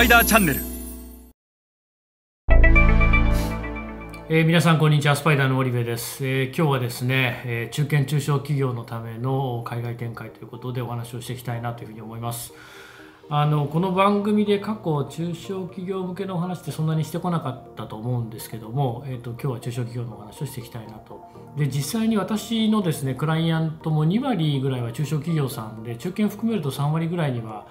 パイダーチャンネル。えー、皆さんこんにちはスパイダーの森部です、えー、今日はですね、えー、中堅中小企業のための海外展開ということでお話をしていきたいなというふうに思います。あのこの番組で過去中小企業向けのお話ってそんなにしてこなかったと思うんですけども、えーと、今日は中小企業のお話をしていきたいなと。で実際に私のですねクライアントも2割ぐらいは中小企業さんで中堅含めると3割ぐらいには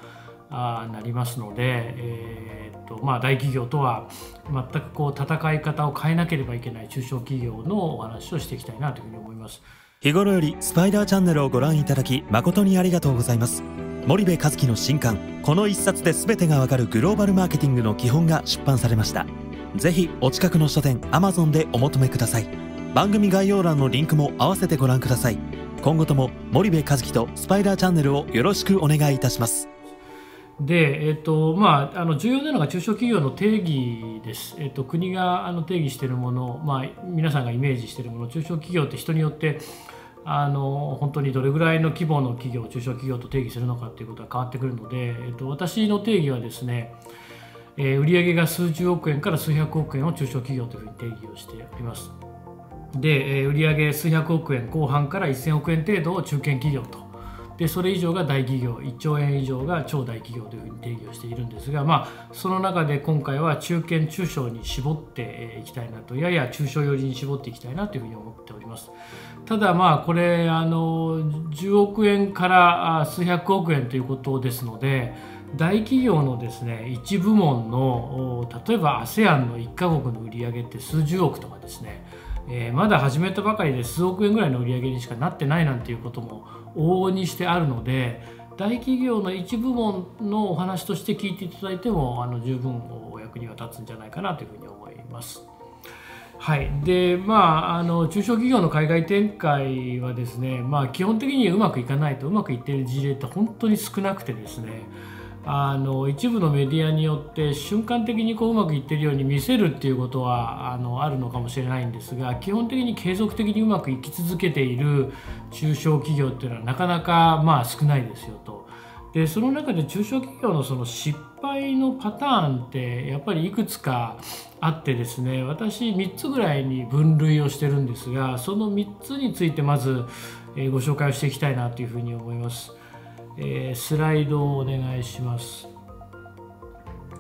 なりますので、えーとまあ、大企業とは全くこう戦い方を変えなければいけない中小企業のお話をしていきたいなというふうに思います。日頃よりスパイダーチャンネルをご覧いただき誠にありがとうございます。森部和樹の新刊この一冊で全てがわかるグローバルマーケティングの基本が出版されました。ぜひお近くの書店 Amazon でお求めください。番組概要欄のリンクも合わせてご覧ください。今後とも森部和樹とスパイダーチャンネルをよろしくお願いいたします。で、えっとまあ、あの重要なのが中小企業の定義です、えっと、国があの定義しているもの、まあ、皆さんがイメージしているもの中小企業って人によってあの本当にどれぐらいの規模の企業中小企業と定義するのかということが変わってくるので、えっと、私の定義はですね、えー、売上が数十億円から数百億円を中小企業というふうに定義をしております。で、えー、売上数百億円後半から1000億円程度を中堅企業とでそれ以上が大企業1兆円以上が超大企業というふうに定義をしているんですが、まあ、その中で今回は中堅中小に絞っていきたいなとやや中小寄りに絞っていきたいなというふうに思っております。ただまあこれあの10億円から数百億円ということですので大企業のですね一部門の例えば ASEAN の1カ国の売り上げって数十億とかですねえー、まだ始めたばかりで数億円ぐらいの売り上げにしかなってないなんていうことも往々にしてあるので大企業の一部門のお話として聞いていただいてもあの十分お役には立つんじゃないかなというふうに思います。はいでまあ、あの中小企業の海外展開はですね、まあ、基本的にうまくいかないとうまくいっている事例って本当に少なくてですねあの一部のメディアによって瞬間的にこううまくいってるように見せるっていうことはあのあるのかもしれないんですが基本的に継続的にうまくいき続けている中小企業っていうのはなかなかまあ少ないですよと。でその中で中小企業のその失敗のパターンってやっぱりいくつかあってですね私3つぐらいに分類をしてるんですがその3つについてまずご紹介をしていきたいなというふうに思います。えー、スライドをお願いします。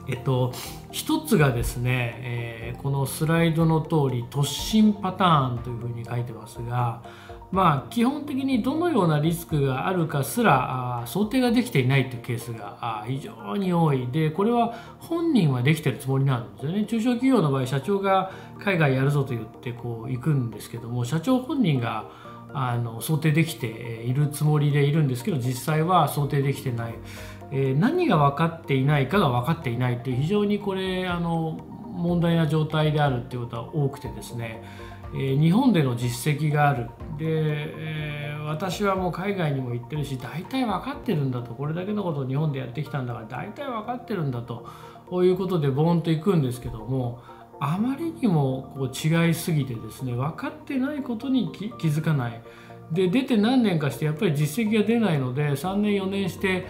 えっと、一つがですね、えー、このスライドの通り突進パターンというふうに書いてますが、まあ、基本的にどのようなリスクがあるかすら想定ができていないというケースが非常に多いでこれは本人はできてるつもりなんですよね中小企業の場合社長が海外やるぞと言ってこう行くんですけども社長本人があの想定できているつもりでいるんですけど実際は想定できてない、えー、何が分かっていないかが分かっていないっていう非常にこれあの問題な状態であるっていうことは多くてですね、えー、日本での実績がある。で、えー、私はもう海外にも行ってるし大体分かってるんだと。これだけのことを日本でやってきたんだから大体分かってるんだと。いうことでボーンと行くんですけどもあまりにもこう違いすぎてですね分かってないことに気づかない。で出て何年かしてやっぱり実績が出ないので3年4年して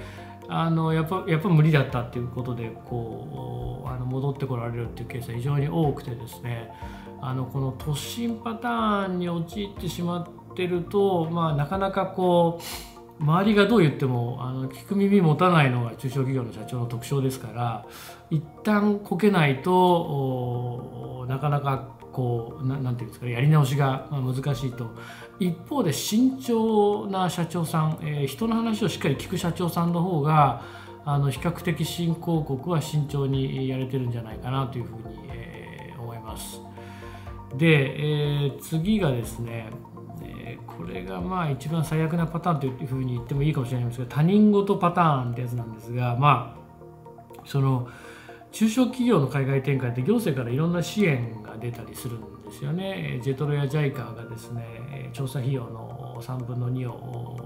あのやっぱやっぱ無理だったっていうことでこうあの戻ってこられるっていうケースが非常に多くてですねあのこの突進パターンに陥ってしまってると、まあ、なかなかこう周りがどう言ってもあの聞く耳持たないのが中小企業の社長の特徴ですから一旦こけないとなかなかこうななんていうんですかやり直しが難しいと一方で慎重な社長さん、えー、人の話をしっかり聞く社長さんの方があの比較的新興国は慎重にやれてるんじゃないかなというふうに、えー、思います。で、えー、次がですねこれがまあ一番最悪なパターンというふうに言ってもいいかもしれないんですが他人事パターンってやつなんですがまあその中小企業の海外展開って行政からいろんな支援が出たりするんですよね。ジェトロやジャイカがですね調査費用の3分の2を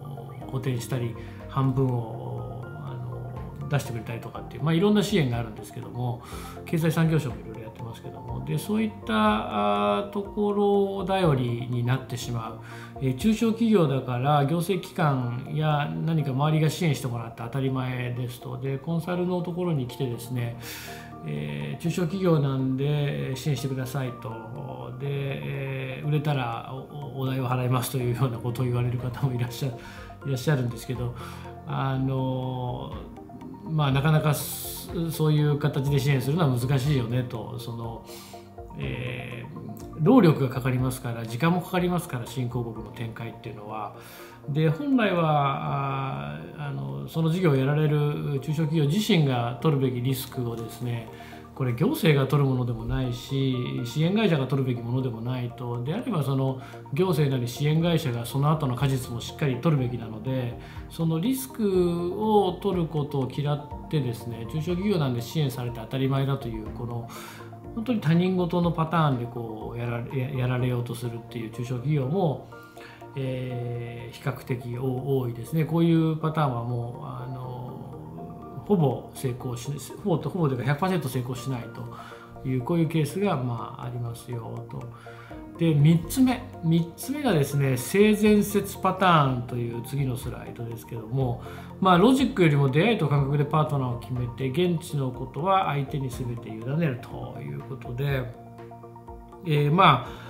補填したり半分をあの出してくれたりとかっていう、まあ、いろんな支援があるんですけども経済産業省もいろいろってますけども。でそういったところ頼りになってしまう、え、中小企業だから行政機関や何か周りが支援してもらって当たり前ですと。でコンサルのところに来てですねえ、中小企業なんで支援してくださいと。で、え、売れたらお代を払いますというようなことを言われる方もいらっしゃいらっしゃるんですけどあのまあなかなかそういう形で支援するのは難しいよねとその、えー、労力がかかりますから時間もかかりますから新興国の展開っていうのは。で本来はあのその事業をやられる中小企業自身が取るべきリスクをですねこれ行政が取るものでもないし支援会社が取るべきものでもないと。であればその行政なり支援会社がその後の果実もしっかり取るべきなのでそのリスクを取ることを嫌ってですね中小企業なんで支援されて当たり前だというこの本当に他人事のパターンでこうやられやられようとするっていう中小企業もえー、比較的多いですね。こういうパターンはもうあのほぼ成功しほぼほぼというか100%成功しないというこういうケースがまあありますよと。で3つ目3つ目がですね性善説パターンという次のスライドですけどもまあロジックよりも出会いと感覚でパートナーを決めて現地のことは相手に全て委ねるということで、えー、まあ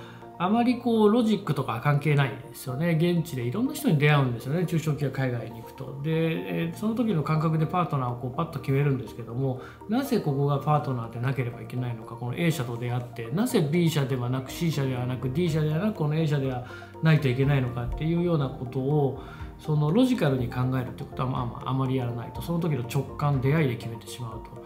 あまりこうロジックとか関係ないですよね。現地でいろんな人に出会うんですよね。中小企業海外に行くと。でその時の感覚でパートナーをこうパッと決めるんですけどもなぜここがパートナーでなければいけないのか。この A 社と出会ってなぜ B 社ではなく C 社ではなく D 社ではなくこの A 社ではないといけないのかっていうようなことをそのロジカルに考えるってことはまあまああまりやらないと。その時の直感出会いで決めてしまうと。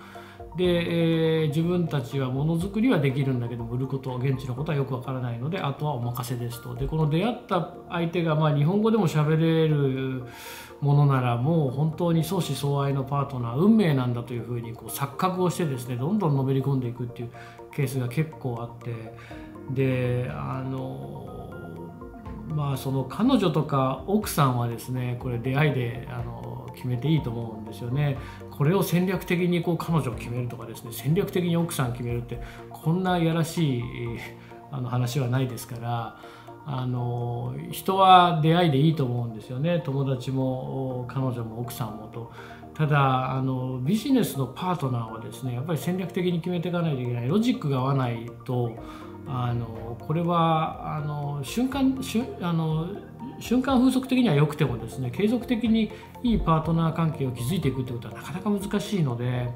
で、えー、自分たちはものづくりはできるんだけど売ること現地のことはよくわからないのであとはお任せですと。でこの出会った相手がまあ日本語でも喋れるものならもう本当に相思相愛のパートナー運命なんだというふうにこう錯覚をしてですねどんどんのめり込んでいくっていうケースが結構あって。であのまあその彼女とか奥さんはですねこれ出会いであの決めていいと思うんですよね。これを戦略的にこう彼女を決めるとかですね戦略的に奥さん決めるってこんなやらしいあの話はないですからあの人は出会いでいいと思うんですよね友達も彼女も奥さんもと。ただあのビジネスのパートナーはですねやっぱり戦略的に決めていかないといけないロジックが合わないとあのこれはあの瞬間あの瞬間風速的には良くてもですね継続的にいいパートナー関係を築いていくということはなかなか難しいので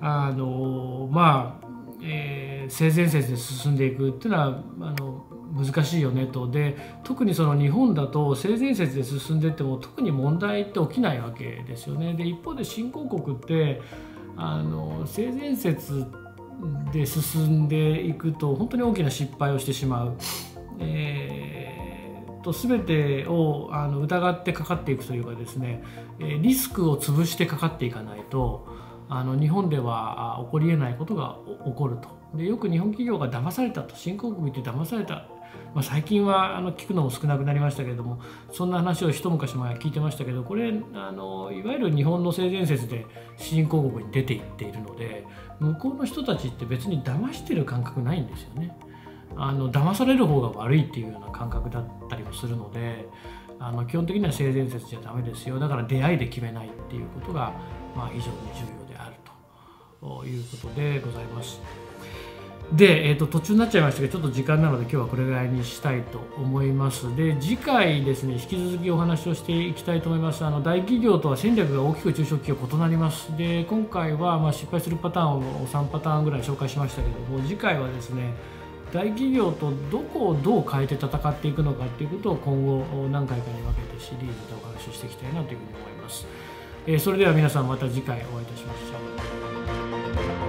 あのまあ、えー、性善説で進んでいくっていうのはあの難しいよねとで特にその日本だと性善説で進んでいっても特に問題って起きないわけですよね。で一方で新興国ってあの性善説で進んでいくと本当に大きな失敗をしてしまう。えーと全てをあの疑ってかかっていくというかですねリスクを潰してかかっていかないとあの日本では起こりえないことが起こると。でよく日本企業が騙されたと。新興国って騙された、まあ、最近はあの聞くのも少なくなりましたけれどもそんな話を一昔前聞いてましたけどこれあのいわゆる日本の性善説で新興国に出ていっているので向こうの人たちって別に騙してる感覚ないんですよね。あの騙される方が悪いっていうような感覚だったりもするのであの基本的には性善説じゃダメですよ。だから出会いで決めないっていうことが、まあ、非常に重要であるということでございます。で、えーと、途中になっちゃいましたけどちょっと時間なので今日はこれぐらいにしたいと思います。で次回ですね引き続きお話をしていきたいと思います。あの大企業とは戦略が大きく中小企業異なります。で今回はま失敗するパターンを3パターンぐらい紹介しましたけども次回はですね大企業とどこをどう変えて戦っていくのかっていうことを今後何回かに分けてシリーズでお話ししていきたいなというふうに思います。えそれでは皆さんまた次回お会いいたしましょう。